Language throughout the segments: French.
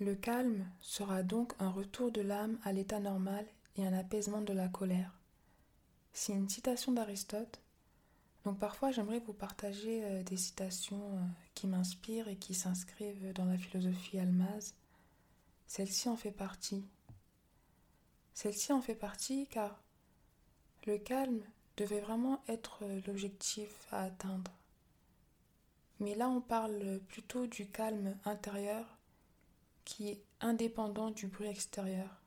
Le calme sera donc un retour de l'âme à l'état normal et un apaisement de la colère. C'est une citation d'Aristote. Donc parfois j'aimerais vous partager euh, des citations euh, qui m'inspirent et qui s'inscrivent dans la philosophie almaz. Celle-ci en fait partie. Celle-ci en fait partie car le calme devait vraiment être euh, l'objectif à atteindre. Mais là on parle plutôt du calme intérieur qui est indépendant du bruit extérieur.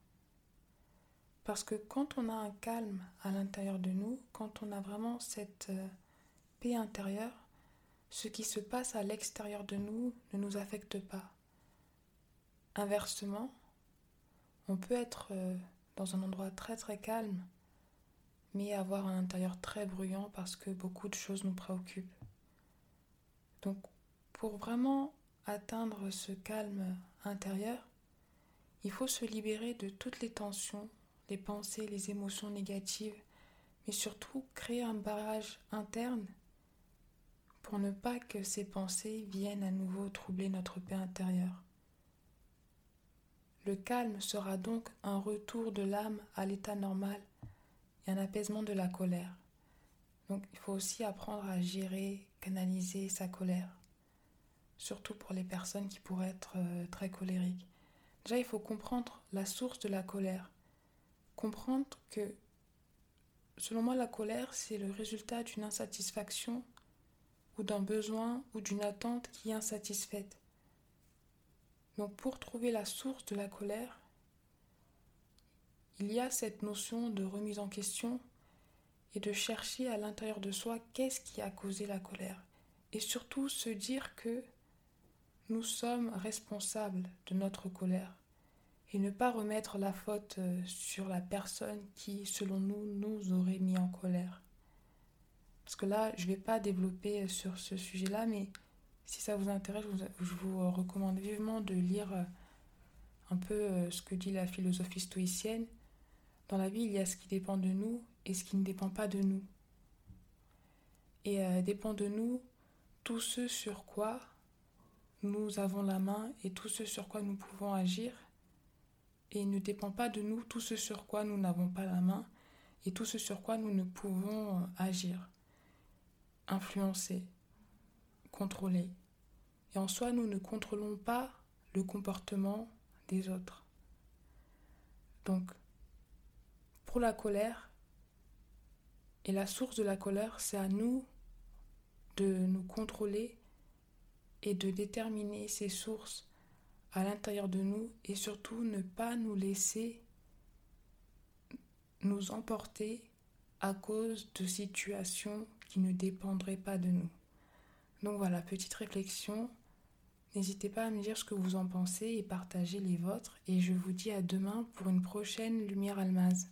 Parce que quand on a un calme à l'intérieur de nous, quand on a vraiment cette euh, paix intérieure, ce qui se passe à l'extérieur de nous ne nous affecte pas. Inversement, on peut être euh, dans un endroit très très calme, mais avoir un intérieur très bruyant parce que beaucoup de choses nous préoccupent. Donc, pour vraiment atteindre ce calme intérieur, il faut se libérer de toutes les tensions, les pensées, les émotions négatives, mais surtout créer un barrage interne pour ne pas que ces pensées viennent à nouveau troubler notre paix intérieure. Le calme sera donc un retour de l'âme à l'état normal et un apaisement de la colère. Donc il faut aussi apprendre à gérer, canaliser sa colère surtout pour les personnes qui pourraient être euh, très colériques. Déjà, il faut comprendre la source de la colère. Comprendre que, selon moi, la colère, c'est le résultat d'une insatisfaction ou d'un besoin ou d'une attente qui est insatisfaite. Donc, pour trouver la source de la colère, il y a cette notion de remise en question et de chercher à l'intérieur de soi qu'est-ce qui a causé la colère. Et surtout se dire que nous sommes responsables de notre colère et ne pas remettre la faute euh, sur la personne qui, selon nous, nous aurait mis en colère. Parce que là, je ne vais pas développer sur ce sujet-là, mais si ça vous intéresse, je vous recommande vivement de lire euh, un peu euh, ce que dit la philosophie stoïcienne. Dans la vie, il y a ce qui dépend de nous et ce qui ne dépend pas de nous. Et dépend de nous tout ce sur quoi nous avons la main et tout ce sur quoi nous pouvons agir. Et il ne dépend pas de nous tout ce sur quoi nous n'avons pas la main et tout ce sur quoi nous ne pouvons euh, agir, influencer, contrôler. Et en soi, nous ne contrôlons pas le comportement des autres. Donc, pour la colère, et la source de la colère, c'est à nous de nous contrôler et de déterminer ces sources à l'intérieur de nous et surtout ne pas nous laisser nous emporter à cause de situations qui ne dépendraient pas de nous. Donc voilà, petite réflexion. N'hésitez pas à me dire ce que vous en pensez et partagez les vôtres. Et je vous dis à demain pour une prochaine Lumière Almaz.